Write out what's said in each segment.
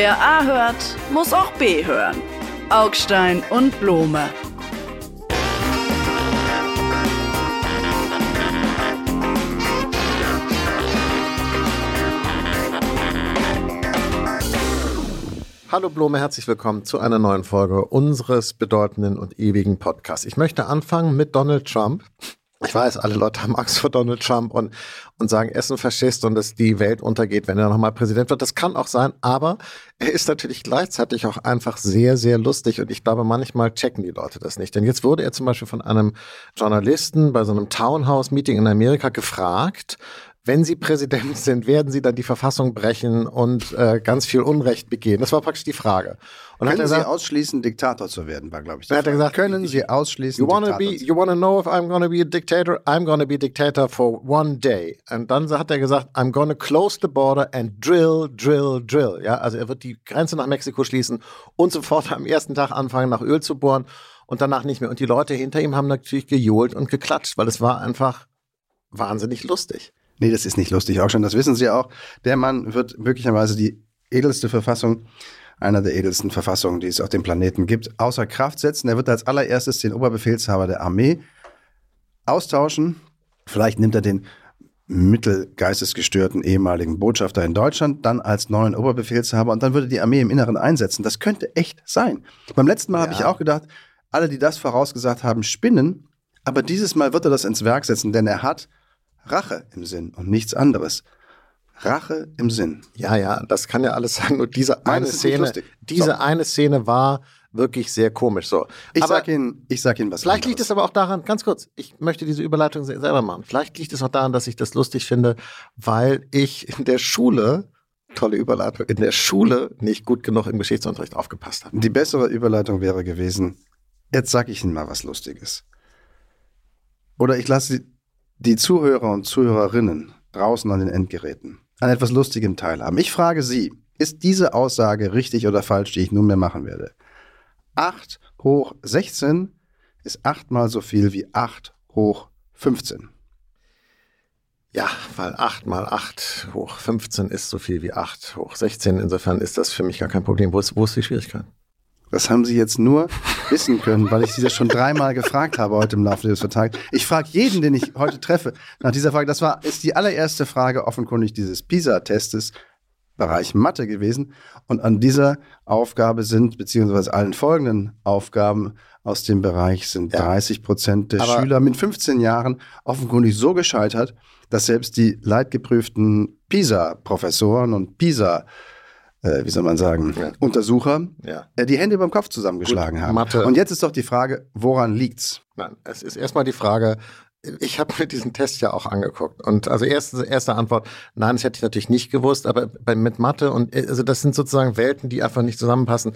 Wer A hört, muss auch B hören. Augstein und Blome. Hallo Blome, herzlich willkommen zu einer neuen Folge unseres bedeutenden und ewigen Podcasts. Ich möchte anfangen mit Donald Trump. Ich weiß, alle Leute haben Angst vor Donald Trump und, und sagen, Essen Faschist und dass die Welt untergeht, wenn er nochmal Präsident wird. Das kann auch sein, aber er ist natürlich gleichzeitig auch einfach sehr, sehr lustig und ich glaube, manchmal checken die Leute das nicht. Denn jetzt wurde er zum Beispiel von einem Journalisten bei so einem Townhouse-Meeting in Amerika gefragt, wenn Sie Präsident sind, werden Sie dann die Verfassung brechen und äh, ganz viel Unrecht begehen? Das war praktisch die Frage. Und Können gesagt, Sie ausschließen, Diktator zu werden, war, glaube ich. Hat er gesagt, Können Sie ausschließen, you wanna Diktator be, You want to know if I'm to be a dictator? I'm to be a dictator for one day. Und dann hat er gesagt, I'm to close the border and drill, drill, drill. Ja, also er wird die Grenze nach Mexiko schließen und sofort am ersten Tag anfangen, nach Öl zu bohren und danach nicht mehr. Und die Leute hinter ihm haben natürlich gejohlt und geklatscht, weil es war einfach wahnsinnig lustig. Nee, das ist nicht lustig, auch schon, das wissen Sie auch. Der Mann wird möglicherweise die edelste Verfassung, einer der edelsten Verfassungen, die es auf dem Planeten gibt, außer Kraft setzen. Er wird als allererstes den Oberbefehlshaber der Armee austauschen. Vielleicht nimmt er den mittelgeistesgestörten ehemaligen Botschafter in Deutschland dann als neuen Oberbefehlshaber und dann würde die Armee im Inneren einsetzen. Das könnte echt sein. Beim letzten Mal ja. habe ich auch gedacht, alle, die das vorausgesagt haben, spinnen. Aber dieses Mal wird er das ins Werk setzen, denn er hat Rache im Sinn und nichts anderes. Rache im Sinn. Ja, ja, das kann ja alles sein. Nur diese eine Szene, diese so. eine Szene war wirklich sehr komisch. So. Ich aber sag Ihnen, ich sag Ihnen was. Vielleicht anderes. liegt es aber auch daran, ganz kurz, ich möchte diese Überleitung selber machen. Vielleicht liegt es auch daran, dass ich das lustig finde, weil ich in der Schule tolle Überleitung, in der Schule nicht gut genug im Geschichtsunterricht aufgepasst habe. Die bessere Überleitung wäre gewesen, jetzt sag ich Ihnen mal was Lustiges. Oder ich lasse Sie die Zuhörer und Zuhörerinnen draußen an den Endgeräten an etwas Lustigem teilhaben. Ich frage Sie, ist diese Aussage richtig oder falsch, die ich nunmehr machen werde? 8 hoch 16 ist achtmal so viel wie 8 hoch 15. Ja, weil 8 mal 8 hoch 15 ist so viel wie 8 hoch 16. Insofern ist das für mich gar kein Problem. Wo ist, wo ist die Schwierigkeit? Das haben Sie jetzt nur wissen können, weil ich Sie das schon dreimal gefragt habe heute im Laufe des Vertrags. Ich frage jeden, den ich heute treffe, nach dieser Frage. Das war, ist die allererste Frage offenkundig dieses PISA-Testes, Bereich Mathe gewesen. Und an dieser Aufgabe sind, beziehungsweise allen folgenden Aufgaben aus dem Bereich sind ja. 30 Prozent der Aber Schüler mit 15 Jahren offenkundig so gescheitert, dass selbst die leidgeprüften PISA-Professoren und PISA- äh, wie soll man sagen, ja. Untersucher, ja. Äh, die Hände beim Kopf zusammengeschlagen Gut, haben. Mathe. Und jetzt ist doch die Frage, woran liegt's? Nein, es ist erstmal die Frage, ich habe mir diesen Test ja auch angeguckt. Und also erste, erste Antwort, nein, das hätte ich natürlich nicht gewusst, aber bei, mit Mathe und also das sind sozusagen Welten, die einfach nicht zusammenpassen.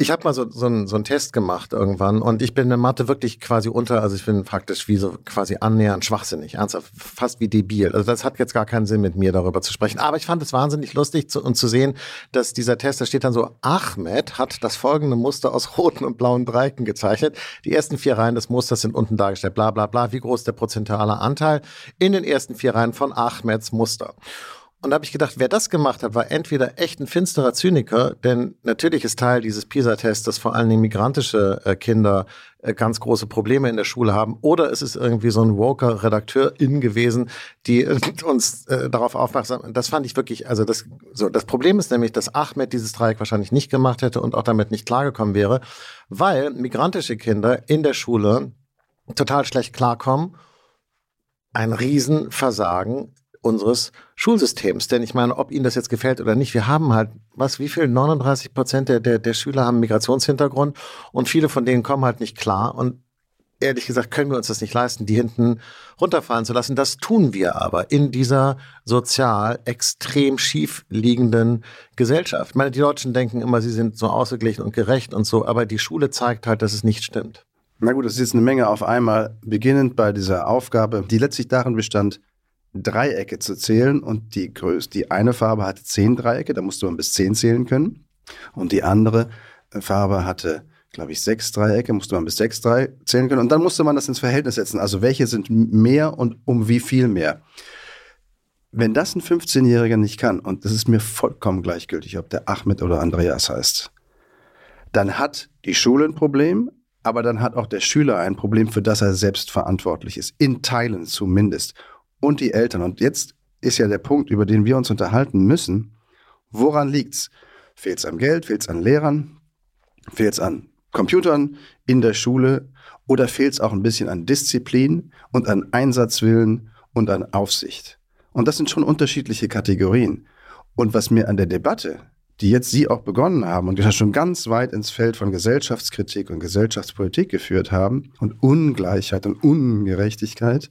Ich habe mal so, so, ein, so einen Test gemacht irgendwann und ich bin in Mathe wirklich quasi unter, also ich bin praktisch wie so quasi annähernd schwachsinnig, ernsthaft, fast wie debil. Also das hat jetzt gar keinen Sinn mit mir darüber zu sprechen. Aber ich fand es wahnsinnig lustig zu, und zu sehen, dass dieser Test, da steht dann so, Ahmed hat das folgende Muster aus roten und blauen Dreiecken gezeichnet. Die ersten vier Reihen des Musters sind unten dargestellt, bla bla bla, wie groß der prozentuale Anteil in den ersten vier Reihen von Ahmeds Muster. Und da habe ich gedacht, wer das gemacht hat, war entweder echt ein finsterer Zyniker, denn natürlich ist Teil dieses PISA-Tests, dass vor allen Dingen migrantische äh, Kinder äh, ganz große Probleme in der Schule haben, oder es ist irgendwie so ein woker Redakteurin gewesen, die äh, uns äh, darauf aufmerksam. Das fand ich wirklich, also das so. Das Problem ist nämlich, dass Ahmed dieses Dreieck wahrscheinlich nicht gemacht hätte und auch damit nicht klargekommen wäre, weil migrantische Kinder in der Schule total schlecht klarkommen ein Riesenversagen unseres Schulsystems. Denn ich meine, ob Ihnen das jetzt gefällt oder nicht, wir haben halt, was, wie viel? 39 Prozent der, der, der Schüler haben Migrationshintergrund und viele von denen kommen halt nicht klar und ehrlich gesagt können wir uns das nicht leisten, die hinten runterfallen zu lassen. Das tun wir aber in dieser sozial extrem schief liegenden Gesellschaft. Ich meine, die Deutschen denken immer, sie sind so ausgeglichen und gerecht und so, aber die Schule zeigt halt, dass es nicht stimmt. Na gut, das ist jetzt eine Menge auf einmal, beginnend bei dieser Aufgabe, die letztlich darin bestand, Dreiecke zu zählen und die größte, die eine Farbe hatte zehn Dreiecke, da musste man bis zehn zählen können. Und die andere Farbe hatte, glaube ich, sechs Dreiecke, musste man bis sechs drei zählen können. Und dann musste man das ins Verhältnis setzen. Also welche sind mehr und um wie viel mehr. wenn das ein 15-Jähriger nicht kann, und das ist mir vollkommen gleichgültig, ob der Ahmed oder Andreas heißt, dann hat die Schule ein Problem, aber dann hat auch der Schüler ein Problem, für das er selbst verantwortlich ist. In Teilen zumindest. Und die Eltern. Und jetzt ist ja der Punkt, über den wir uns unterhalten müssen. Woran liegt's? Fehlt's am Geld? Fehlt's an Lehrern? Fehlt's an Computern in der Schule? Oder fehlt's auch ein bisschen an Disziplin und an Einsatzwillen und an Aufsicht? Und das sind schon unterschiedliche Kategorien. Und was mir an der Debatte die jetzt Sie auch begonnen haben und die schon ganz weit ins Feld von Gesellschaftskritik und Gesellschaftspolitik geführt haben und Ungleichheit und Ungerechtigkeit,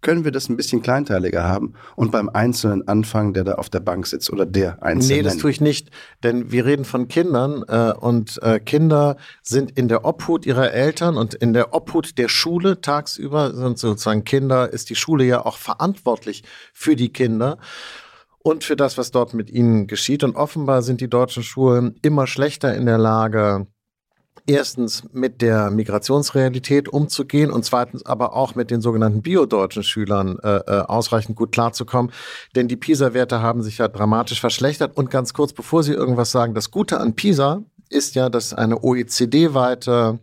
können wir das ein bisschen kleinteiliger haben und beim Einzelnen anfangen, der da auf der Bank sitzt oder der Einzelne. Nee, das tue ich nicht, denn wir reden von Kindern äh, und äh, Kinder sind in der Obhut ihrer Eltern und in der Obhut der Schule tagsüber sind sozusagen Kinder, ist die Schule ja auch verantwortlich für die Kinder und für das, was dort mit ihnen geschieht. Und offenbar sind die deutschen Schulen immer schlechter in der Lage, erstens mit der Migrationsrealität umzugehen und zweitens aber auch mit den sogenannten biodeutschen Schülern äh, äh, ausreichend gut klarzukommen. Denn die PISA-Werte haben sich ja dramatisch verschlechtert. Und ganz kurz, bevor Sie irgendwas sagen, das Gute an PISA ist ja, dass eine OECD-weite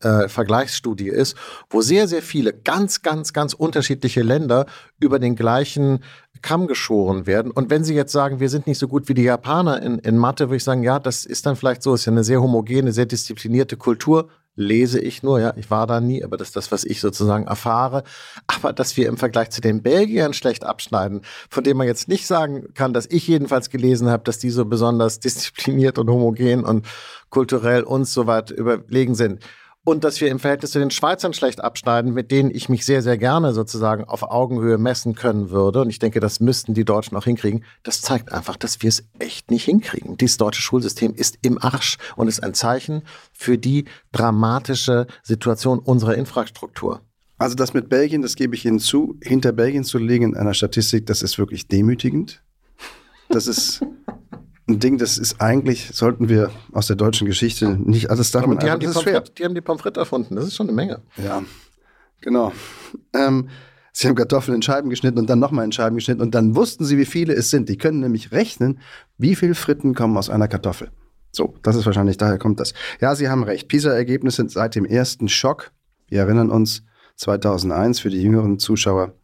äh, Vergleichsstudie ist, wo sehr, sehr viele ganz, ganz, ganz unterschiedliche Länder über den gleichen Kamm geschoren werden. Und wenn Sie jetzt sagen, wir sind nicht so gut wie die Japaner in, in Mathe, würde ich sagen, ja, das ist dann vielleicht so, ist ja eine sehr homogene, sehr disziplinierte Kultur. Lese ich nur, ja, ich war da nie, aber das ist das, was ich sozusagen erfahre. Aber dass wir im Vergleich zu den Belgiern schlecht abschneiden, von dem man jetzt nicht sagen kann, dass ich jedenfalls gelesen habe, dass die so besonders diszipliniert und homogen und kulturell uns so weit überlegen sind und dass wir im Verhältnis zu den Schweizern schlecht abschneiden, mit denen ich mich sehr, sehr gerne sozusagen auf Augenhöhe messen können würde. Und ich denke, das müssten die Deutschen auch hinkriegen. Das zeigt einfach, dass wir es echt nicht hinkriegen. Dieses deutsche Schulsystem ist im Arsch und ist ein Zeichen für die dramatische Situation unserer Infrastruktur. Also das mit Belgien, das gebe ich Ihnen zu, hinter Belgien zu legen in einer Statistik, das ist wirklich demütigend. Das ist ein Ding, das ist eigentlich, sollten wir aus der deutschen Geschichte nicht, also das darf Aber man die, haben das die. Pommes, die haben die Pommes frites erfunden. Das ist schon eine Menge. Ja, genau. Ähm, sie haben Kartoffeln in Scheiben geschnitten und dann nochmal in Scheiben geschnitten und dann wussten sie, wie viele es sind. Die können nämlich rechnen, wie viele Fritten kommen aus einer Kartoffel. So, das ist wahrscheinlich, daher kommt das. Ja, Sie haben recht. PISA-Ergebnisse seit dem ersten Schock. Wir erinnern uns 2001 für die jüngeren Zuschauer.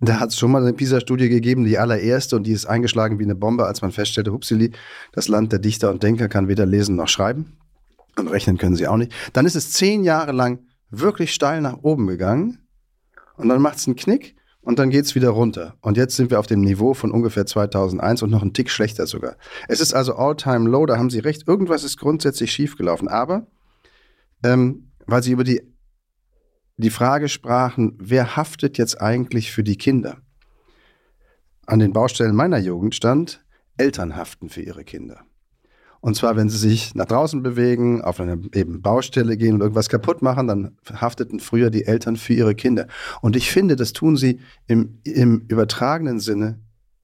Da hat es schon mal eine PISA-Studie gegeben, die allererste, und die ist eingeschlagen wie eine Bombe, als man feststellte, hupsili, das Land der Dichter und Denker kann weder lesen noch schreiben. Und rechnen können sie auch nicht. Dann ist es zehn Jahre lang wirklich steil nach oben gegangen. Und dann macht es einen Knick und dann geht es wieder runter. Und jetzt sind wir auf dem Niveau von ungefähr 2001 und noch einen Tick schlechter sogar. Es ist also all-time low, da haben Sie recht. Irgendwas ist grundsätzlich schiefgelaufen. Aber, ähm, weil Sie über die die Frage sprachen, wer haftet jetzt eigentlich für die Kinder? An den Baustellen meiner Jugend stand, Eltern haften für ihre Kinder. Und zwar, wenn sie sich nach draußen bewegen, auf eine eben Baustelle gehen und irgendwas kaputt machen, dann hafteten früher die Eltern für ihre Kinder. Und ich finde, das tun sie im, im übertragenen Sinne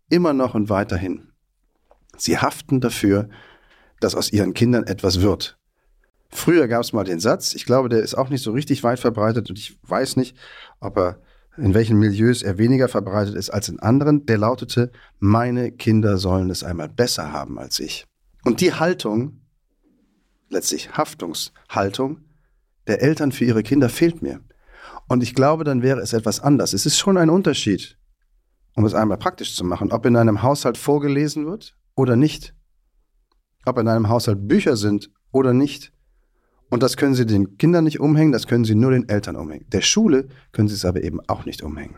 immer noch und weiterhin. Sie haften dafür, dass aus ihren Kindern etwas wird. Früher gab es mal den Satz, ich glaube, der ist auch nicht so richtig weit verbreitet und ich weiß nicht, ob er in welchen Milieus er weniger verbreitet ist als in anderen, der lautete, meine Kinder sollen es einmal besser haben als ich. Und die Haltung, letztlich Haftungshaltung der Eltern für ihre Kinder fehlt mir. Und ich glaube, dann wäre es etwas anders. Es ist schon ein Unterschied, um es einmal praktisch zu machen, ob in einem Haushalt vorgelesen wird oder nicht. Ob in einem Haushalt Bücher sind oder nicht. Und das können Sie den Kindern nicht umhängen, das können Sie nur den Eltern umhängen. Der Schule können Sie es aber eben auch nicht umhängen.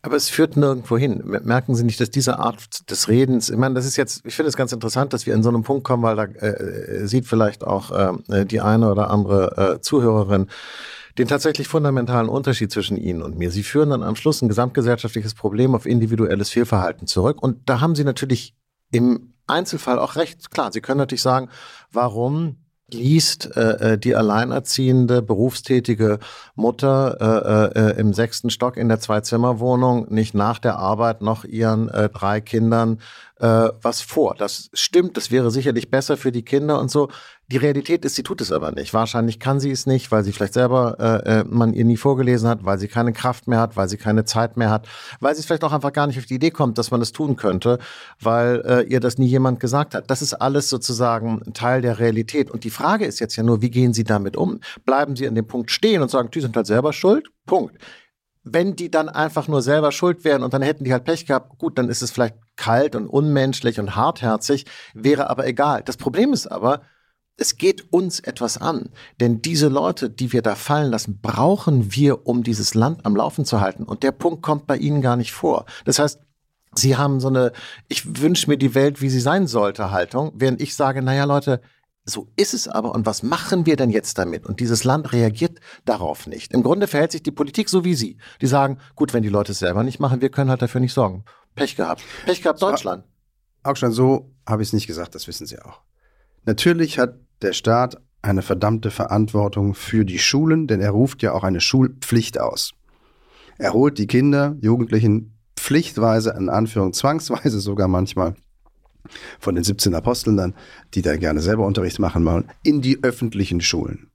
Aber es führt nirgendwo hin. Merken Sie nicht, dass diese Art des Redens, ich meine, das ist jetzt, ich finde es ganz interessant, dass wir in so einem Punkt kommen, weil da äh, sieht vielleicht auch äh, die eine oder andere äh, Zuhörerin den tatsächlich fundamentalen Unterschied zwischen Ihnen und mir. Sie führen dann am Schluss ein gesamtgesellschaftliches Problem auf individuelles Fehlverhalten zurück. Und da haben Sie natürlich im Einzelfall auch recht. Klar, Sie können natürlich sagen, warum liest äh, äh, die alleinerziehende, berufstätige Mutter äh, äh, im sechsten Stock in der Zwei-Zimmer-Wohnung nicht nach der Arbeit noch ihren äh, drei Kindern äh, was vor. Das stimmt, das wäre sicherlich besser für die Kinder und so. Die Realität ist, sie tut es aber nicht. Wahrscheinlich kann sie es nicht, weil sie vielleicht selber äh, äh, man ihr nie vorgelesen hat, weil sie keine Kraft mehr hat, weil sie keine Zeit mehr hat, weil sie vielleicht auch einfach gar nicht auf die Idee kommt, dass man das tun könnte, weil äh, ihr das nie jemand gesagt hat. Das ist alles sozusagen Teil der Realität. Und die Frage ist jetzt ja nur, wie gehen Sie damit um? Bleiben Sie an dem Punkt stehen und sagen, die sind halt selber schuld? Punkt wenn die dann einfach nur selber schuld wären und dann hätten die halt Pech gehabt, gut, dann ist es vielleicht kalt und unmenschlich und hartherzig, wäre aber egal. Das Problem ist aber, es geht uns etwas an. Denn diese Leute, die wir da fallen lassen, brauchen wir, um dieses Land am Laufen zu halten. Und der Punkt kommt bei ihnen gar nicht vor. Das heißt, Sie haben so eine, ich wünsche mir die Welt, wie sie sein sollte, Haltung, während ich sage, naja, Leute, so ist es aber. Und was machen wir denn jetzt damit? Und dieses Land reagiert darauf nicht. Im Grunde verhält sich die Politik so wie Sie. Die sagen, gut, wenn die Leute es selber nicht machen, wir können halt dafür nicht sorgen. Pech gehabt. Pech gehabt Deutschland. Augstein, so habe ich es nicht gesagt, das wissen Sie auch. Natürlich hat der Staat eine verdammte Verantwortung für die Schulen, denn er ruft ja auch eine Schulpflicht aus. Er holt die Kinder, Jugendlichen pflichtweise, in Anführung zwangsweise sogar manchmal, von den 17 Aposteln dann, die da gerne selber Unterricht machen wollen, in die öffentlichen Schulen.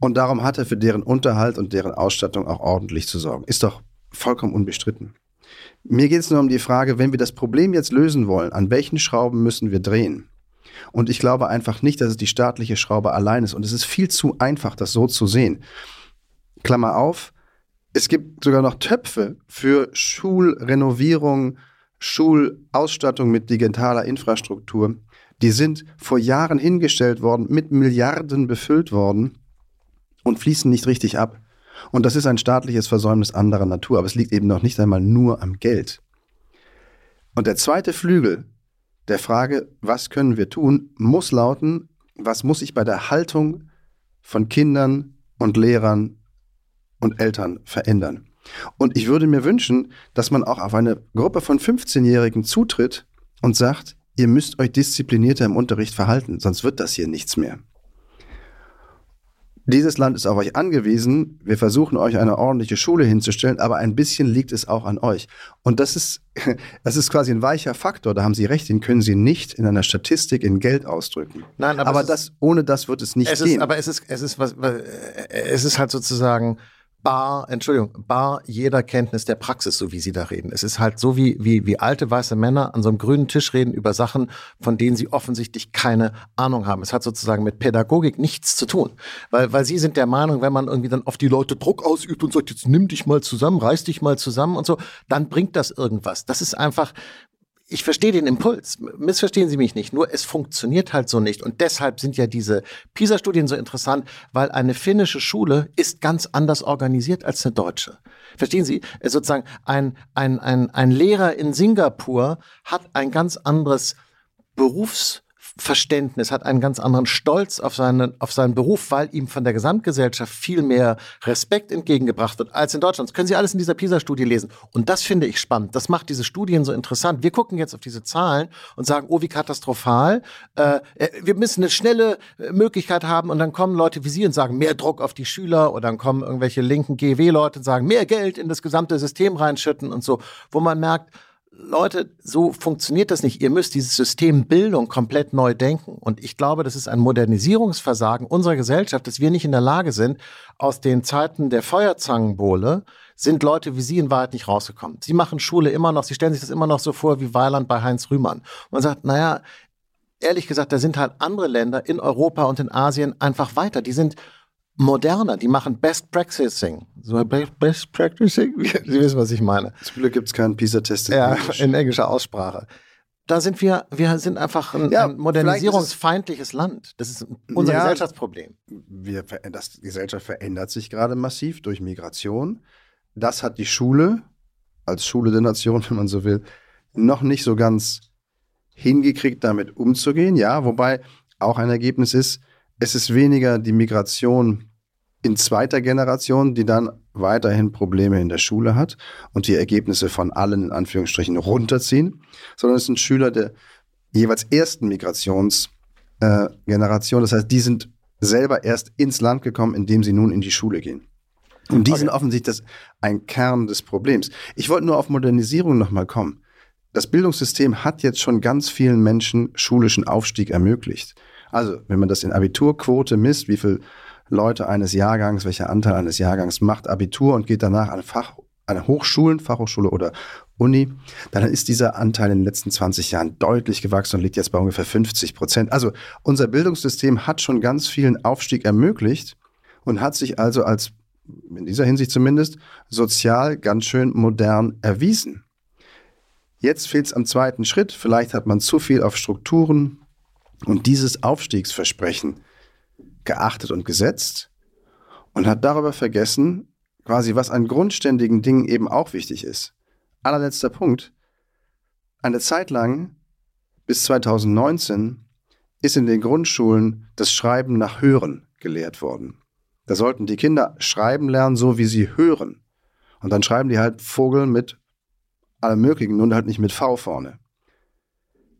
Und darum hat er für deren Unterhalt und deren Ausstattung auch ordentlich zu sorgen. Ist doch vollkommen unbestritten. Mir geht es nur um die Frage, wenn wir das Problem jetzt lösen wollen, an welchen Schrauben müssen wir drehen? Und ich glaube einfach nicht, dass es die staatliche Schraube allein ist. Und es ist viel zu einfach, das so zu sehen. Klammer auf, es gibt sogar noch Töpfe für Schulrenovierung, Schulausstattung mit digitaler Infrastruktur. Die sind vor Jahren hingestellt worden, mit Milliarden befüllt worden und fließen nicht richtig ab. Und das ist ein staatliches Versäumnis anderer Natur, aber es liegt eben noch nicht einmal nur am Geld. Und der zweite Flügel der Frage, was können wir tun, muss lauten, was muss ich bei der Haltung von Kindern und Lehrern und Eltern verändern. Und ich würde mir wünschen, dass man auch auf eine Gruppe von 15-Jährigen zutritt und sagt, ihr müsst euch disziplinierter im Unterricht verhalten, sonst wird das hier nichts mehr. Dieses Land ist auf euch angewiesen. Wir versuchen euch eine ordentliche Schule hinzustellen, aber ein bisschen liegt es auch an euch. Und das ist, das ist quasi ein weicher Faktor. Da haben Sie recht. Den können Sie nicht in einer Statistik in Geld ausdrücken. Nein, aber, aber das, ohne das wird es nicht es gehen. Ist, aber es ist, es ist was, es ist halt sozusagen, bar, Entschuldigung, bar jeder Kenntnis der Praxis, so wie Sie da reden. Es ist halt so, wie, wie, wie alte weiße Männer an so einem grünen Tisch reden über Sachen, von denen sie offensichtlich keine Ahnung haben. Es hat sozusagen mit Pädagogik nichts zu tun. Weil, weil Sie sind der Meinung, wenn man irgendwie dann auf die Leute Druck ausübt und sagt, jetzt nimm dich mal zusammen, reiß dich mal zusammen und so, dann bringt das irgendwas. Das ist einfach, ich verstehe den Impuls, missverstehen Sie mich nicht, nur es funktioniert halt so nicht. Und deshalb sind ja diese PISA-Studien so interessant, weil eine finnische Schule ist ganz anders organisiert als eine deutsche. Verstehen Sie? Sozusagen ein, ein, ein, ein Lehrer in Singapur hat ein ganz anderes Berufs- Verständnis, hat einen ganz anderen Stolz auf seinen, auf seinen Beruf, weil ihm von der Gesamtgesellschaft viel mehr Respekt entgegengebracht wird als in Deutschland. Das können Sie alles in dieser PISA-Studie lesen. Und das finde ich spannend. Das macht diese Studien so interessant. Wir gucken jetzt auf diese Zahlen und sagen, oh, wie katastrophal. Äh, äh wir müssen eine schnelle äh, Möglichkeit haben und dann kommen Leute wie Sie und sagen, mehr Druck auf die Schüler oder dann kommen irgendwelche linken GW-Leute und sagen, mehr Geld in das gesamte System reinschütten und so, wo man merkt, Leute, so funktioniert das nicht. Ihr müsst dieses System Bildung komplett neu denken. Und ich glaube, das ist ein Modernisierungsversagen unserer Gesellschaft, dass wir nicht in der Lage sind, aus den Zeiten der Feuerzangenbowle sind Leute wie Sie in Wahrheit nicht rausgekommen. Sie machen Schule immer noch, Sie stellen sich das immer noch so vor wie Weiland bei Heinz Rühmann. Man sagt, naja, ehrlich gesagt, da sind halt andere Länder in Europa und in Asien einfach weiter. Die sind moderner, die machen Best Practicing. So Best Practicing? Sie wissen, was ich meine. Zum Glück gibt es keinen PISA-Test in, ja, Englisch. in englischer Aussprache. Da sind wir, wir sind einfach ein, ja, ein modernisierungsfeindliches Land. Das ist unser ja, Gesellschaftsproblem. Wir, das, die Gesellschaft verändert sich gerade massiv durch Migration. Das hat die Schule, als Schule der Nation, wenn man so will, noch nicht so ganz hingekriegt, damit umzugehen. Ja, wobei auch ein Ergebnis ist, es ist weniger die Migration in zweiter Generation, die dann weiterhin Probleme in der Schule hat und die Ergebnisse von allen in Anführungsstrichen runterziehen, sondern es sind Schüler der jeweils ersten Migrationsgeneration. Äh, das heißt, die sind selber erst ins Land gekommen, indem sie nun in die Schule gehen. Und die okay. sind offensichtlich das, ein Kern des Problems. Ich wollte nur auf Modernisierung nochmal kommen. Das Bildungssystem hat jetzt schon ganz vielen Menschen schulischen Aufstieg ermöglicht. Also, wenn man das in Abiturquote misst, wie viele Leute eines Jahrgangs, welcher Anteil eines Jahrgangs macht Abitur und geht danach an Fach, an Hochschulen, Fachhochschule oder Uni, dann ist dieser Anteil in den letzten 20 Jahren deutlich gewachsen und liegt jetzt bei ungefähr 50 Prozent. Also unser Bildungssystem hat schon ganz vielen Aufstieg ermöglicht und hat sich also als, in dieser Hinsicht zumindest, sozial ganz schön modern erwiesen. Jetzt fehlt es am zweiten Schritt. Vielleicht hat man zu viel auf Strukturen und dieses Aufstiegsversprechen geachtet und gesetzt und hat darüber vergessen, quasi was an grundständigen Dingen eben auch wichtig ist. Allerletzter Punkt. Eine Zeit lang, bis 2019, ist in den Grundschulen das Schreiben nach Hören gelehrt worden. Da sollten die Kinder schreiben lernen, so wie sie hören. Und dann schreiben die halt Vogel mit allem Möglichen, nur halt nicht mit V vorne.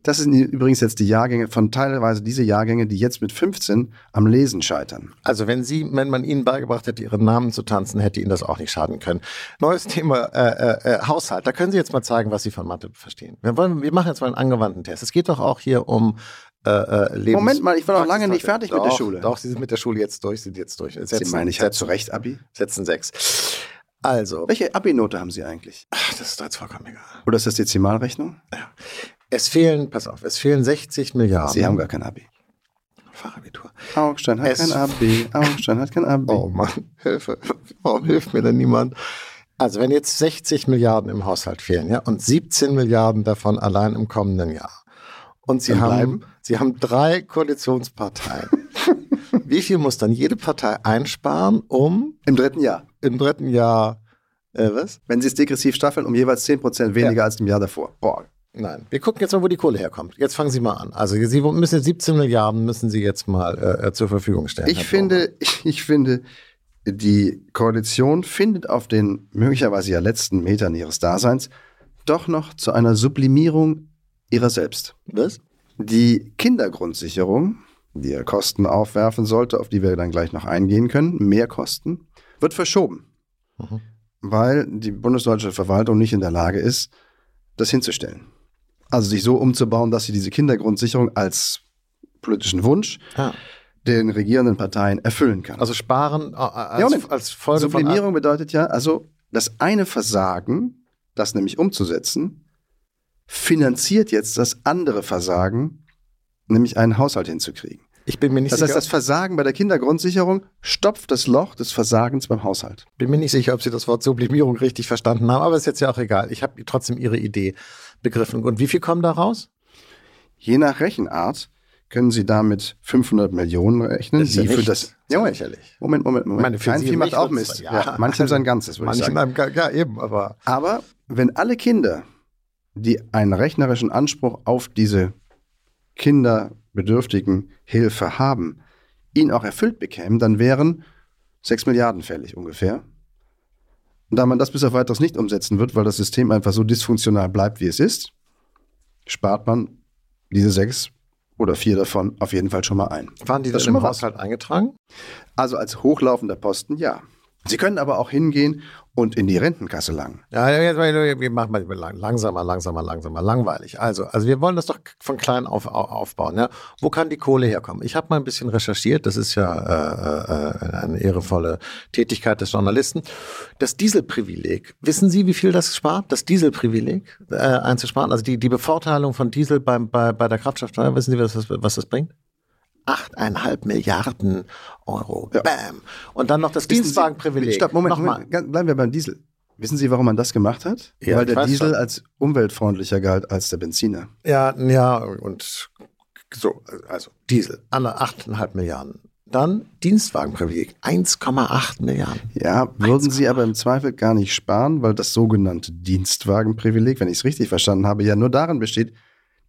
Das sind übrigens jetzt die Jahrgänge von teilweise diese Jahrgänge, die jetzt mit 15 am Lesen scheitern. Also wenn Sie, wenn man Ihnen beigebracht hätte, Ihren Namen zu tanzen, hätte Ihnen das auch nicht schaden können. Neues Thema äh, äh, Haushalt. Da können Sie jetzt mal zeigen, was Sie von Mathe verstehen. Wir wollen, wir machen jetzt mal einen angewandten Test. Es geht doch auch hier um äh, äh Lebens Moment mal, ich war noch lange nicht fertig doch, mit der Schule. Doch, Sie sind mit der Schule jetzt durch, sind jetzt durch. Setzen, Sie meinen, ich habe zu Recht Abi? Setzen sechs. Also. Welche Abi-Note haben Sie eigentlich? Ach, das ist jetzt vollkommen egal. Oder ist das Dezimalrechnung? Ja. Es fehlen, pass auf, es fehlen 60 Milliarden. Sie haben gar kein Abi. Fachabitur. Augstein hat es kein Abi. Augstein hat kein Abi. Oh Mann, Hilfe. Warum hilft mir denn niemand? Also wenn jetzt 60 Milliarden im Haushalt fehlen, ja, und 17 Milliarden davon allein im kommenden Jahr. Und Sie, haben, Sie haben drei Koalitionsparteien. Wie viel muss dann jede Partei einsparen, um im dritten Jahr? Im dritten Jahr, äh, was? Wenn Sie es degressiv staffeln, um jeweils 10 Prozent weniger ja. als im Jahr davor. Boah, Nein, wir gucken jetzt mal, wo die Kohle herkommt. Jetzt fangen Sie mal an. Also Sie müssen 17 Milliarden müssen Sie jetzt mal äh, äh zur Verfügung stellen. Ich finde, ich finde, die Koalition findet auf den möglicherweise ja letzten Metern ihres Daseins doch noch zu einer Sublimierung ihrer selbst. Was? Die Kindergrundsicherung, die ja Kosten aufwerfen sollte, auf die wir dann gleich noch eingehen können, mehr Kosten, wird verschoben, mhm. weil die bundesdeutsche Verwaltung nicht in der Lage ist, das hinzustellen. Also sich so umzubauen, dass sie diese Kindergrundsicherung als politischen Wunsch ah. den regierenden Parteien erfüllen kann. Also sparen äh, als, ja, als Folge Sublimierung bedeutet ja, also das eine Versagen, das nämlich umzusetzen, finanziert jetzt das andere Versagen, nämlich einen Haushalt hinzukriegen. Ich bin mir nicht das sicher. Das heißt, das Versagen bei der Kindergrundsicherung stopft das Loch des Versagens beim Haushalt. Bin mir nicht sicher, ob Sie das Wort Sublimierung richtig verstanden haben, aber ist jetzt ja auch egal. Ich habe trotzdem Ihre Idee begriffen. Und wie viel kommen da raus? Je nach Rechenart können Sie damit 500 Millionen rechnen, das ist die ja für das. Ja, lächerlich. Moment, Moment, Moment. Meine, Kein Vieh macht auch Mist. Ja, ja manchem sein Ganzes, würde ich sagen. Ja, eben, aber. Aber wenn alle Kinder, die einen rechnerischen Anspruch auf diese kinderbedürftigen Hilfe haben, ihn auch erfüllt bekämen, dann wären 6 Milliarden fällig ungefähr. Und da man das bis auf weiteres nicht umsetzen wird, weil das System einfach so dysfunktional bleibt, wie es ist, spart man diese sechs oder vier davon auf jeden Fall schon mal ein. Waren die das schon im Haushalt eingetragen? Also als hochlaufender Posten ja. Sie können aber auch hingehen und in die Rentenkasse langen. Ja, jetzt machen mal langsamer, langsamer, langsamer, langweilig. Also, also wir wollen das doch von klein auf, aufbauen. Ja? Wo kann die Kohle herkommen? Ich habe mal ein bisschen recherchiert. Das ist ja äh, äh, eine ehrevolle Tätigkeit des Journalisten. Das Dieselprivileg. Wissen Sie, wie viel das spart? Das Dieselprivileg äh, einzusparen. Also die die Bevorteilung von Diesel beim bei bei der Kraftstoffsteuer. Wissen Sie, was das, was das bringt? 8,5 Milliarden Euro. Ja. Bam. Und dann noch das Dienstwagenprivileg. Stopp, Moment, Moment, bleiben wir beim Diesel. Wissen Sie, warum man das gemacht hat? Ja, Weil der Diesel schon. als umweltfreundlicher galt als der Benziner. Ja, ja, und so, also Diesel, alle 8,5 Milliarden. Dann Dienstwagenprivileg, 1,8 Milliarden. Ja, würden 1, Sie aber im Zweifel gar nicht sparen, weil das sogenannte Dienstwagenprivileg, wenn ich es richtig verstanden habe, ja nur darin besteht,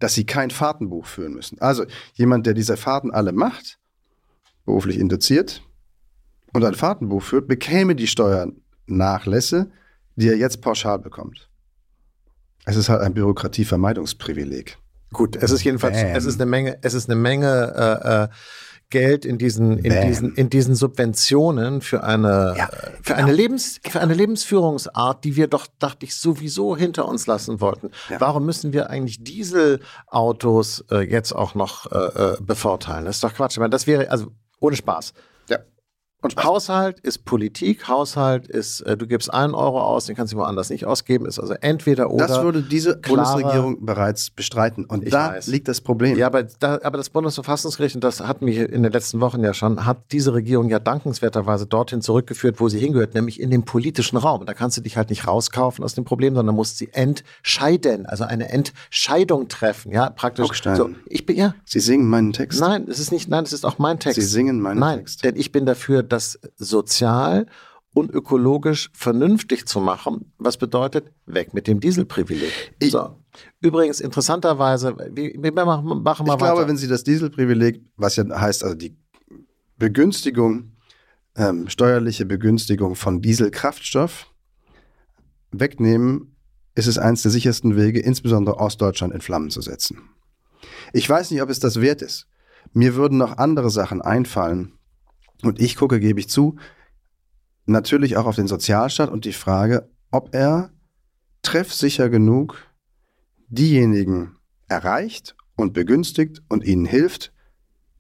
dass sie kein Fahrtenbuch führen müssen. Also jemand, der diese Fahrten alle macht, beruflich induziert und ein Fahrtenbuch führt, bekäme die Steuernachlässe, die er jetzt pauschal bekommt. Es ist halt ein Bürokratievermeidungsprivileg. Gut, es ist jedenfalls, Bam. es ist eine Menge, es ist eine Menge äh, äh, Geld in diesen, in Bam. diesen, in diesen Subventionen für eine, Ja, für eine Lebens, für eine Lebensführungsart, die wir doch, dachte ich, sowieso hinter uns lassen wollten. Ja. Warum müssen wir eigentlich Dieselautos äh, jetzt auch noch äh, äh, bevorteilen? Das ist doch Quatsch. Ich meine, das wäre, also ohne Spaß. Und. Haushalt ist Politik, Haushalt ist, äh, du gibst einen Euro aus, den kannst du woanders nicht ausgeben, ist also entweder oder. das würde diese Bundesregierung bereits bestreiten. Und Ich da weiß. liegt das Problem. Ja, aber, da, aber das Bundesverfassungsgericht, und das hatten wir hier in den letzten Wochen ja schon, hat diese Regierung ja dankenswerterweise dorthin zurückgeführt, wo sie hingehört, nämlich in den politischen Raum. Und da kannst du dich halt nicht rauskaufen aus dem Problem, sondern musst sie entscheiden, also eine Entscheidung treffen. Ja, praktisch. Augstein. So, ich bin, ja, Sie singen meinen Text. nein, es ist nicht, nein, es ist auch mein Text. Sie singen meinen Nein, Text. denn ich bin dafür, das sozial und ökologisch vernünftig zu machen, was bedeutet, weg mit dem Dieselprivileg. So. Übrigens, interessanterweise, wir, wir machen, machen mal Ich glaube, weiter. wenn Sie das Dieselprivileg, was ja heißt, also die Begünstigung, ähm, steuerliche Begünstigung von Dieselkraftstoff wegnehmen, ist es eines der sichersten Wege, insbesondere Ostdeutschland in Flammen zu setzen. Ich weiß nicht, ob es das wert ist. Mir würden noch andere Sachen einfallen. Und ich gucke, gebe ich zu, natürlich auch auf den Sozialstaat und die Frage, ob er treffsicher genug diejenigen erreicht und begünstigt und ihnen hilft,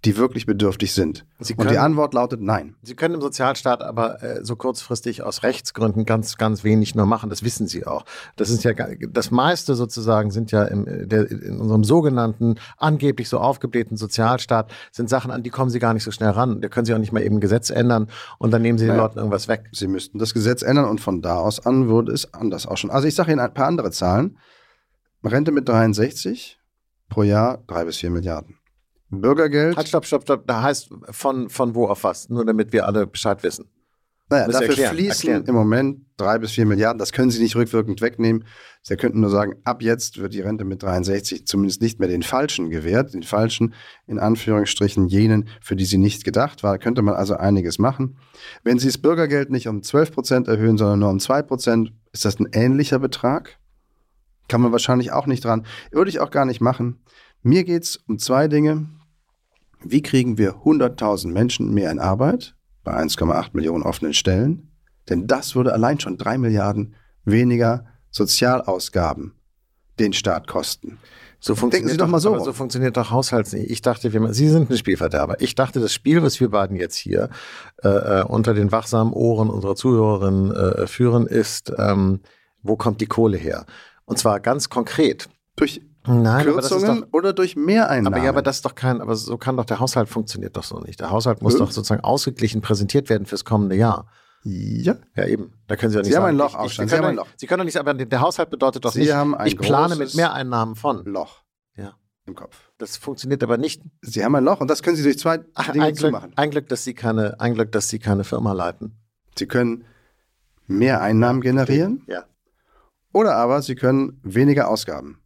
die wirklich bedürftig sind. Sie und die können- Antwort lautet nein. Sie können im Sozialstaat aber äh, so kurzfristig aus Rechtsgründen ganz, ganz wenig nur machen. Das wissen Sie auch. Das ist ja das meiste sozusagen sind ja im, äh, der, in unserem sogenannten angeblich so aufgeblähten Sozialstaat sind Sachen, an die kommen Sie gar nicht so schnell ran. Da können Sie auch nicht mal eben ein Gesetz ändern und dann nehmen Sie den Naja. Leuten irgendwas weg. Sie müssten das Gesetz ändern und von da aus an würde es anders ausschauen. Also ich sage Ihnen ein paar andere Zahlen. Rente mit 63 pro Jahr drei bis vier Milliarden. Bürgergeld, Halt, stopp, stopp, stopp. Da heißt von, von wo auf was? Nur damit wir alle Bescheid wissen. naja, dafür erklären, fließen erklären. im Moment drei bis vier Milliarden. Das können Sie nicht rückwirkend wegnehmen. Sie könnten nur sagen, ab jetzt wird die Rente mit 63 zumindest nicht mehr den Falschen gewährt. Den Falschen, in Anführungsstrichen, jenen, für die sie nicht gedacht war. Da könnte man also einiges machen. Wenn Sie das Bürgergeld nicht um 12 Prozent erhöhen, sondern nur um 2 Prozent, ist das ein ähnlicher Betrag. Kann man wahrscheinlich auch nicht dran. Würde ich auch gar nicht machen. Mir geht es um zwei Dinge. Wie kriegen wir 100.000 Menschen mehr in Arbeit bei 1,8 Millionen offenen Stellen? Denn das würde allein schon 3 Milliarden weniger Sozialausgaben den Staat kosten. So funktioniert Sie doch mal so so funktioniert doch Haushalts nicht. Ich dachte, wir, Sie sind ein Spielverderber. Ich dachte, das Spiel, was wir beiden jetzt hier äh, äh, unter den wachsamen Ohren unserer Zuhörerinnen äh, führen, ist, ähm, wo kommt die Kohle her? Und zwar ganz konkret. Durch Nein, aber das ist Kürzungen doch, oder durch Mehreinnahmen? aber ja, aber das ist doch kein, aber so kann doch der Haushalt funktioniert doch so nicht. Der Haushalt muss Nö. doch sozusagen ausgeglichen präsentiert werden fürs kommende Jahr. ja. Ja, eben. Da können Sie ja nicht Sie haben sagen, ein Loch, ich, ich. Sie, Sie haben ein Loch. Sie können doch nicht, aber der Haushalt bedeutet doch Sie nicht, haben ein ich plane mit Mehreinnahmen von. Loch Ja. im Kopf. Das funktioniert aber nicht Sie haben ein Loch und das können Sie durch zwei Ach, Dinge ein, Glück, zumachen. ein, Glück, dass Sie keine, ein Glück, dass Sie keine Firma leiten. Sie können mehr Einnahmen generieren Ja. oder aber Sie können weniger Ausgaben.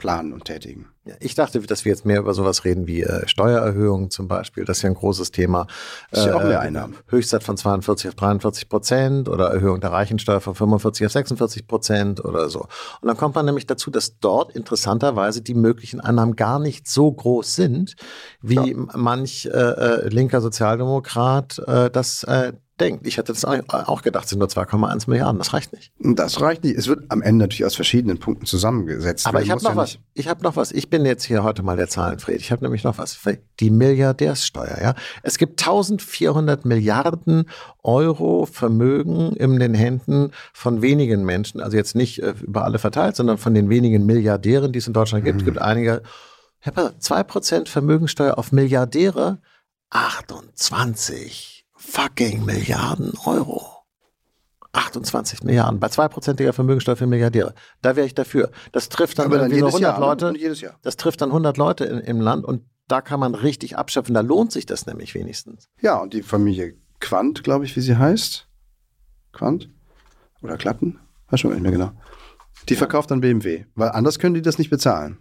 Planen und tätigen. ja. Ich dachte, dass wir jetzt mehr über sowas reden wie äh, Steuererhöhungen zum Beispiel. Das ist ja ein großes Thema. Das ist ja auch Äh, mehr Einnahmen. Höchstsatz von 42 auf 43 Prozent oder Erhöhung der Reichensteuer von 45 auf 46 Prozent oder so. Und dann kommt man nämlich dazu, dass dort interessanterweise die möglichen Einnahmen gar nicht so groß sind, wie manch äh, äh, linker Sozialdemokrat äh, das äh, denkt. Ich hätte das auch gedacht, es sind nur 2,1 Milliarden. Das reicht nicht. Das reicht nicht. Es wird am Ende natürlich aus verschiedenen Punkten zusammengesetzt. Aber ich habe noch ja was. Ich habe noch was. Ich bin jetzt hier heute mal der Zahlenfried. Ich habe nämlich noch was. Die Milliardärssteuer. Ja, es gibt 1400 Milliarden Euro Vermögen in den Händen von wenigen Menschen. Also jetzt nicht äh, über alle verteilt, sondern von den wenigen Milliardären, die es in Deutschland gibt. Es gibt einige. Ja, pass auf, 2% Vermögensteuer auf Milliardäre. 28 fucking Milliarden Euro. 28 Milliarden bei 2%iger Vermögensteuer für Milliardäre. Da wäre ich dafür. Das trifft dann, dann jedes 100 Jahr. Leute. ne? Jedes Jahr. Das trifft dann 100 Leute in, im Land und da kann man richtig abschöpfen. Da lohnt sich das nämlich wenigstens. Ja, und die Familie Quandt, glaube ich, wie sie heißt. Quandt? Oder Klatten? Weiß schon gar nicht mehr genau. Die verkauft dann BMW. Weil anders können die das nicht bezahlen.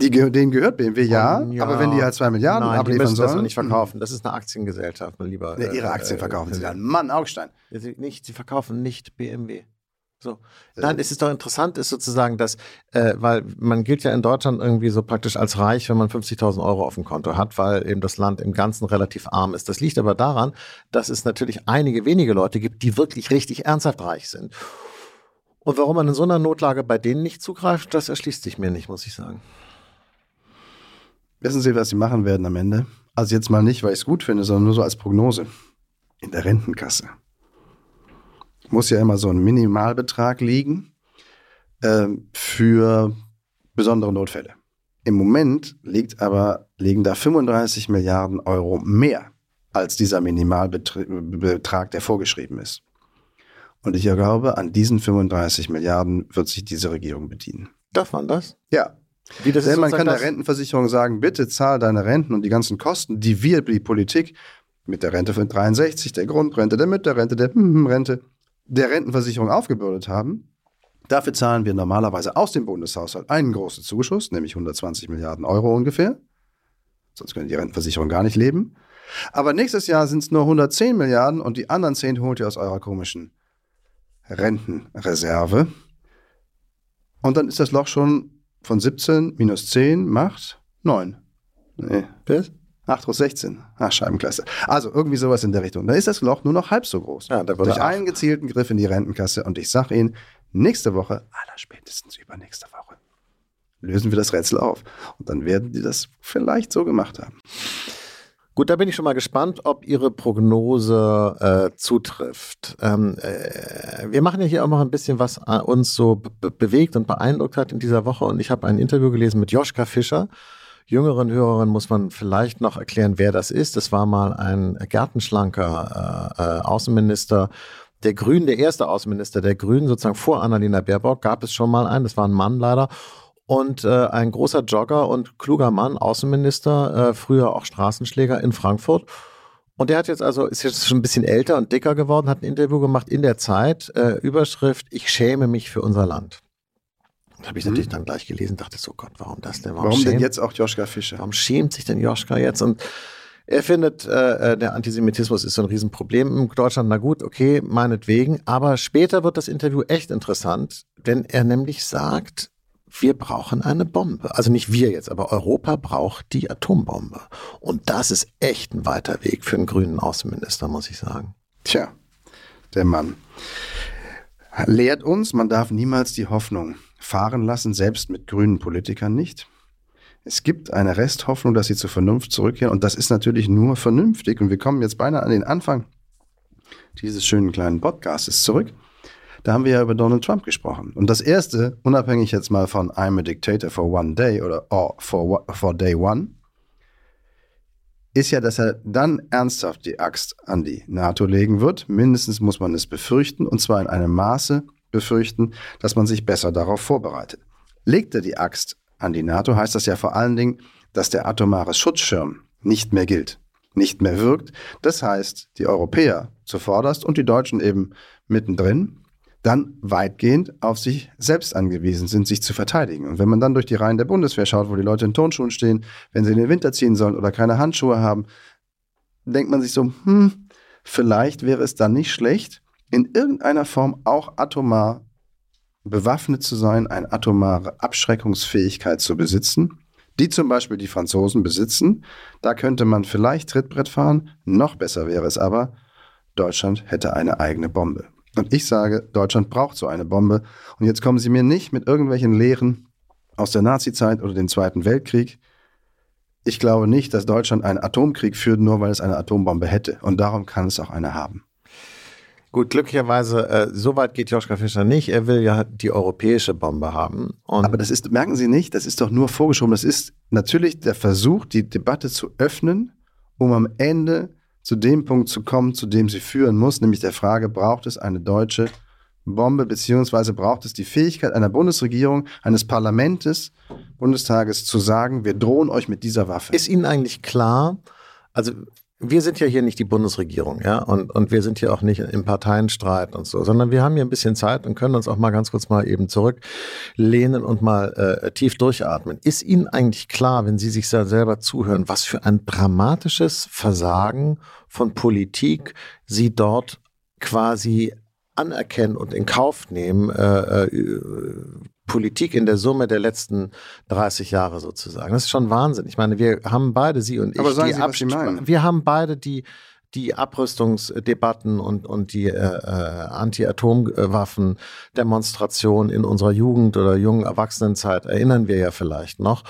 Die, denen gehört BMW, ja, Und aber wenn die halt zwei Milliarden Nein, die abliefern müssen das sollen. doch nicht verkaufen. Das ist eine Aktiengesellschaft, mein lieber. Ja, ihre äh, Aktien äh, verkaufen sie äh, dann. Mann, Augstein. Sie, nicht, sie verkaufen nicht BMW. So. Nein, es ist doch interessant, ist sozusagen, dass, äh, weil man gilt ja in Deutschland irgendwie so praktisch als reich, wenn man 50.000 Euro auf dem Konto hat, weil eben das Land im Ganzen relativ arm ist. Das liegt aber daran, dass es natürlich einige wenige Leute gibt, die wirklich richtig ernsthaft reich sind. Und warum man in so einer Notlage bei denen nicht zugreift, das erschließt sich mir nicht, muss ich sagen. Wissen Sie, was Sie machen werden am Ende? Also jetzt mal nicht, weil ich es gut finde, sondern nur so als Prognose. In der Rentenkasse muss ja immer so ein Minimalbetrag liegen äh, für besondere Notfälle. Im Moment liegt aber, liegen da 35 Milliarden Euro mehr als dieser Minimalbetrag, der vorgeschrieben ist. Und ich glaube, an diesen 35 Milliarden wird sich diese Regierung bedienen. Darf man das? Ja. Wie das Denn man kann der das- Rentenversicherung sagen, bitte zahl deine Renten und die ganzen Kosten, die wir, die Politik, mit der Rente von 63, der Grundrente, der Mütterrente, der Rente, der Rentenversicherung aufgebürdet haben. Dafür zahlen wir normalerweise aus dem Bundeshaushalt einen großen Zuschuss, nämlich 120 Milliarden Euro ungefähr. Sonst können die Rentenversicherung gar nicht leben. Aber nächstes Jahr sind es nur 110 Milliarden und die anderen 10 holt ihr aus eurer komischen Rentenreserve. Und dann ist das Loch schon von 17 minus 10 macht 9. Nee, Was? 8 aus 16. Ach, Scheibenklasse. Also irgendwie sowas in der Richtung. Dann ist das Loch nur noch halb so groß. Ja, da Durch einen gezielten Griff in die Rentenkasse. Und ich sage Ihnen, nächste Woche, allerspätestens übernächste Woche, lösen wir das Rätsel auf. Und dann werden die das vielleicht so gemacht haben. Gut, da bin ich schon mal gespannt, ob Ihre Prognose äh, zutrifft. Ähm, äh, wir machen ja hier auch noch ein bisschen, was äh, uns so be bewegt und beeindruckt hat in dieser Woche. Und ich habe ein Interview gelesen mit Joschka Fischer. Jüngeren Hörerinnen muss man vielleicht noch erklären, wer das ist. Das war mal ein gärtenschlanker äh, äh, Außenminister der Grünen, der erste Außenminister der Grünen, sozusagen vor Annalena Baerbock, gab es schon mal einen. Das war ein Mann leider. Und äh, ein großer Jogger und kluger Mann, Außenminister, äh, früher auch Straßenschläger in Frankfurt. Und der hat jetzt also, ist jetzt schon ein bisschen älter und dicker geworden, hat ein Interview gemacht in der Zeit, äh, Überschrift, ich schäme mich für unser Land. Das habe ich natürlich dann gleich gelesen, dachte so, Gott, warum das denn? Warum denn schämt- jetzt auch Joschka Fischer? Warum schämt sich denn Joschka jetzt? Und er findet, äh, äh, der Antisemitismus ist so ein Riesenproblem in Deutschland. Na gut, okay, meinetwegen. Aber später wird das Interview echt interessant, wenn er nämlich sagt, wir brauchen eine Bombe. Also nicht wir jetzt, aber Europa braucht die Atombombe. Und das ist echt ein weiter Weg für einen grünen Außenminister, muss ich sagen. Tja, der Mann lehrt uns, man darf niemals die Hoffnung fahren lassen, selbst mit grünen Politikern nicht. Es gibt eine Resthoffnung, dass sie zur Vernunft zurückkehren und das ist natürlich nur vernünftig und wir kommen jetzt beinahe an den Anfang dieses schönen kleinen Podcastes zurück. Da haben wir ja über Donald Trump gesprochen. Und das erste, unabhängig jetzt mal von I'm a Dictator for one day oder or for, for day one, ist ja, dass er dann ernsthaft die Axt an die NATO legen wird. Mindestens muss man es befürchten, und zwar in einem Maße befürchten, dass man sich besser darauf vorbereitet. Legt er die Axt an die NATO, heißt das ja vor allen Dingen, dass der atomare Schutzschirm nicht mehr gilt, nicht mehr wirkt. Das heißt, die Europäer zuvorderst und die Deutschen eben mittendrin dann weitgehend auf sich selbst angewiesen sind, sich zu verteidigen. Und wenn man dann durch die Reihen der Bundeswehr schaut, wo die Leute in Turnschuhen stehen, wenn sie in den Winter ziehen sollen oder keine Handschuhe haben, denkt man sich so, hm, vielleicht wäre es dann nicht schlecht, in irgendeiner Form auch atomar bewaffnet zu sein, eine atomare Abschreckungsfähigkeit zu besitzen, die zum Beispiel die Franzosen besitzen. Da könnte man vielleicht Trittbrett fahren. Noch besser wäre es aber, Deutschland hätte eine eigene Bombe. Und ich sage, Deutschland braucht so eine Bombe. Und jetzt kommen Sie mir nicht mit irgendwelchen Lehren aus der Nazizeit oder dem Zweiten Weltkrieg. Ich glaube nicht, dass Deutschland einen Atomkrieg führt, nur weil es eine Atombombe hätte. Und darum kann es auch eine haben. Gut, glücklicherweise, äh, so weit geht Joschka Fischer nicht. Er will ja die europäische Bombe haben. Aber das ist, merken Sie nicht, das ist doch nur vorgeschoben. Das ist natürlich der Versuch, die Debatte zu öffnen, um am Ende zu dem Punkt zu kommen, zu dem sie führen muss, nämlich der Frage, braucht es eine deutsche Bombe, beziehungsweise braucht es die Fähigkeit einer Bundesregierung, eines Parlamentes, Bundestages zu sagen, wir drohen euch mit dieser Waffe. Ist Ihnen eigentlich klar, also wir sind ja hier nicht die Bundesregierung, ja, und, und wir sind hier auch nicht im Parteienstreit und so, sondern wir haben hier ein bisschen Zeit und können uns auch mal ganz kurz mal eben zurücklehnen und mal äh, tief durchatmen. Ist Ihnen eigentlich klar, wenn Sie sich selber zuhören, was für ein dramatisches Versagen von Politik Sie dort quasi anerkennen und in Kauf nehmen, äh, äh, Politik in der Summe der letzten 30 Jahre sozusagen. Das ist schon Wahnsinn. Ich meine, wir haben beide, Sie und ich, Aber sagen die Sie, was Sie meinen. wir haben beide die die Abrüstungsdebatten und, und die äh, äh, Anti-Atomwaffen-Demonstration in unserer Jugend oder jungen Erwachsenenzeit erinnern wir ja vielleicht noch.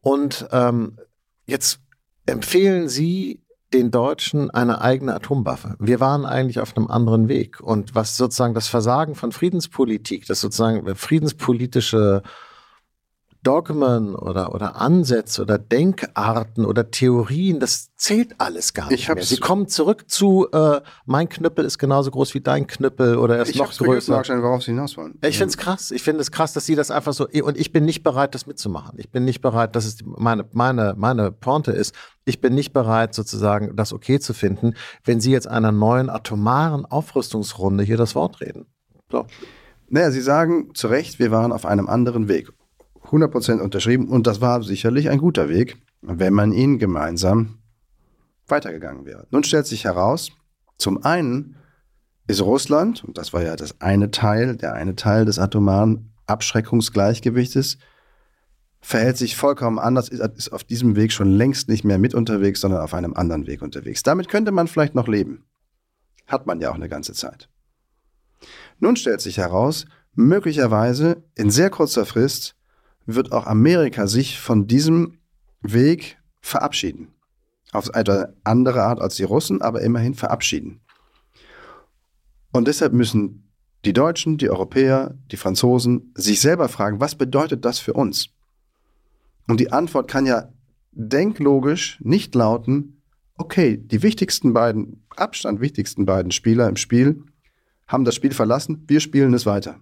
Und ähm, jetzt empfehlen Sie den Deutschen eine eigene Atomwaffe. Wir waren eigentlich auf einem anderen Weg. Und was sozusagen das Versagen von Friedenspolitik, das sozusagen friedenspolitische Dogmen oder, oder Ansätze oder Denkarten oder Theorien, das zählt alles gar nicht Ich mehr. Sie kommen zurück zu, äh, mein Knüppel ist genauso groß wie dein Knüppel oder er ist Ich noch hab's größer. Augstein, worauf Sie hinaus wollen. Ich finde es krass. Ich finde es krass, dass sie das einfach so. Und ich bin nicht bereit, das mitzumachen. Ich bin nicht bereit, das ist meine, meine, meine Pointe ist, ich bin nicht bereit, sozusagen das okay zu finden, wenn sie jetzt einer neuen atomaren Aufrüstungsrunde hier das Wort reden. So. Naja, Sie sagen zu Recht, wir waren auf einem anderen Weg. 100% unterschrieben und das war sicherlich ein guter Weg, wenn man ihn gemeinsam weitergegangen wäre. Nun stellt sich heraus, zum einen ist Russland, und das war ja das eine Teil, der eine Teil des atomaren Abschreckungsgleichgewichtes, verhält sich vollkommen anders, ist, ist auf diesem Weg schon längst nicht mehr mit unterwegs, sondern auf einem anderen Weg unterwegs. Damit könnte man vielleicht noch leben. Hat man ja auch eine ganze Zeit. Nun stellt sich heraus, möglicherweise in sehr kurzer Frist wird auch Amerika sich von diesem Weg verabschieden. Auf eine andere Art als die Russen, aber immerhin verabschieden. Und deshalb müssen die Deutschen, die Europäer, die Franzosen sich selber fragen, was bedeutet das für uns? Und die Antwort kann ja denklogisch nicht lauten, okay, die wichtigsten beiden, Abstand wichtigsten beiden Spieler im Spiel haben das Spiel verlassen, wir spielen es weiter.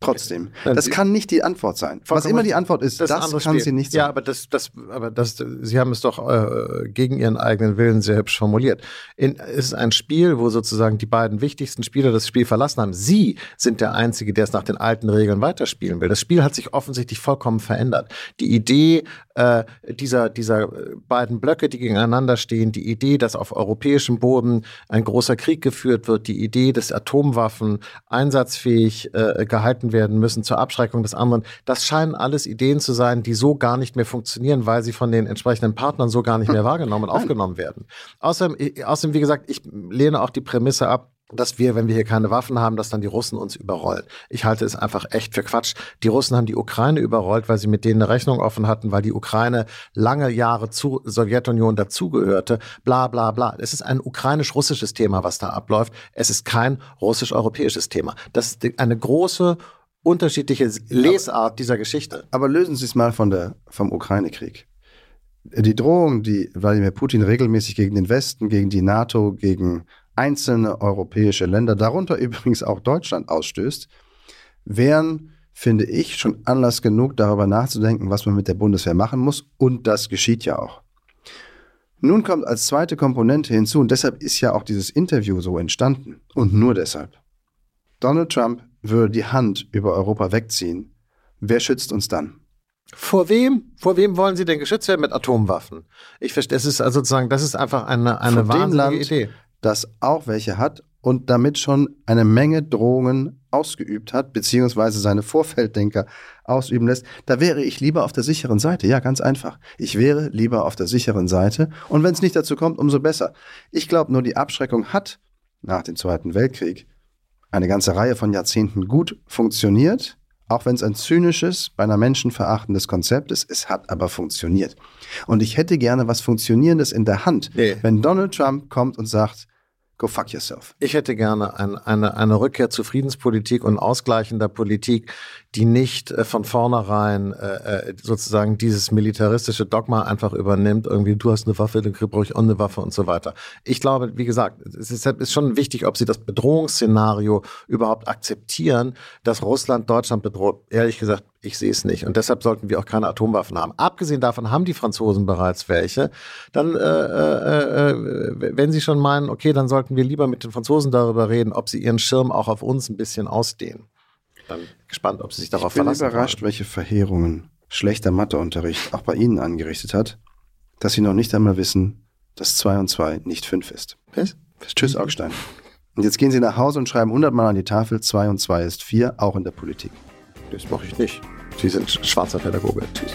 Trotzdem. Das kann nicht die Antwort sein. Was immer die. Antwort ist, das, anderes kann sie nicht sein. Ja, aber das, das, aber das, Sie haben es doch äh, gegen Ihren eigenen Willen sehr hübsch formuliert. In, es ist ein Spiel, wo sozusagen die beiden wichtigsten Spieler das Spiel verlassen haben. Sie sind der Einzige, der es nach den alten Regeln weiterspielen will. Das Spiel hat sich offensichtlich vollkommen verändert. Die Idee äh, dieser, dieser äh, beiden Blöcke, die gegeneinander stehen, die Idee, dass auf europäischem Boden ein großer Krieg geführt wird, die Idee, dass Atomwaffen einsatzfähig äh, gehalten werden müssen zur Abschreckung des anderen, das scheinen alles Ideen zu sein, die so gar nicht mehr funktionieren, weil sie von den entsprechenden Partnern so gar nicht mehr wahrgenommen und aufgenommen werden. Außerdem, äh, außerdem, wie gesagt, ich lehne auch die Prämisse ab, dass wir, wenn wir hier keine Waffen haben, dass dann die Russen uns überrollen. Ich halte es einfach echt für Quatsch. Die Russen haben die Ukraine überrollt, weil sie mit denen eine Rechnung offen hatten, weil die Ukraine lange Jahre zur Sowjetunion dazugehörte. Bla bla bla. Es ist ein ukrainisch-russisches Thema, was da abläuft. Es ist kein russisch-europäisches Thema. Das ist eine große unterschiedliche Lesart dieser Geschichte. Aber lösen Sie es mal von der, vom Ukraine-Krieg. Die Drohung, die Wladimir Putin regelmäßig gegen den Westen, gegen die NATO, gegen einzelne europäische Länder, darunter übrigens auch Deutschland ausstößt, wären, finde ich, schon Anlass genug, darüber nachzudenken, was man mit der Bundeswehr machen muss. Und das geschieht ja auch. Nun kommt als zweite Komponente hinzu, und deshalb ist ja auch dieses Interview so entstanden. Und nur deshalb. Donald Trump würde die Hand über Europa wegziehen. Wer schützt uns dann? Vor wem? Vor wem wollen Sie denn geschützt werden mit Atomwaffen? Ich verstehe, es ist also sozusagen, das ist einfach eine, eine Von wahnsinnige Land, Idee. das auch welche hat und damit schon eine Menge Drohungen ausgeübt hat, beziehungsweise seine Vorfelddenker ausüben lässt, da wäre ich lieber auf der sicheren Seite. Ja, ganz einfach. Ich wäre lieber auf der sicheren Seite. Und wenn es nicht dazu kommt, umso besser. Ich glaube nur, die Abschreckung hat nach dem Zweiten Weltkrieg eine ganze Reihe von Jahrzehnten gut funktioniert, auch wenn es ein zynisches, beinahe menschenverachtendes Konzept ist. Es hat aber funktioniert. Und ich hätte gerne was Funktionierendes in der Hand, Nee. wenn Donald Trump kommt und sagt, go fuck yourself. Ich hätte gerne ein, eine, eine Rückkehr zu Friedenspolitik und ausgleichender Politik, die nicht äh, von vornherein äh, äh, sozusagen dieses militaristische Dogma einfach übernimmt, irgendwie du hast eine Waffe, dann brauche ich auch eine Waffe und so weiter. Ich glaube, wie gesagt, es ist, ist schon wichtig, ob sie das Bedrohungsszenario überhaupt akzeptieren, dass Russland Deutschland bedroht. Ehrlich gesagt, ich sehe es nicht. Und deshalb sollten wir auch keine Atomwaffen haben. Abgesehen davon haben die Franzosen bereits welche. Dann, äh, äh, äh, wenn sie schon meinen, okay, dann sollten wir lieber mit den Franzosen darüber reden, ob sie ihren Schirm auch auf uns ein bisschen ausdehnen. Dann gespannt, ob sie sich darauf Ich bin verlassen überrascht, wollen. welche Verheerungen schlechter Matheunterricht auch bei Ihnen angerichtet hat, dass Sie noch nicht einmal wissen, dass 2 und 2 nicht 5 ist. Was? Tschüss, Augstein. Und jetzt gehen Sie nach Hause und schreiben 100 Mal an die Tafel, 2 und 2 ist 4, auch in der Politik. Das mache ich nicht. Sie sind schwarzer Pädagoge. Tschüss.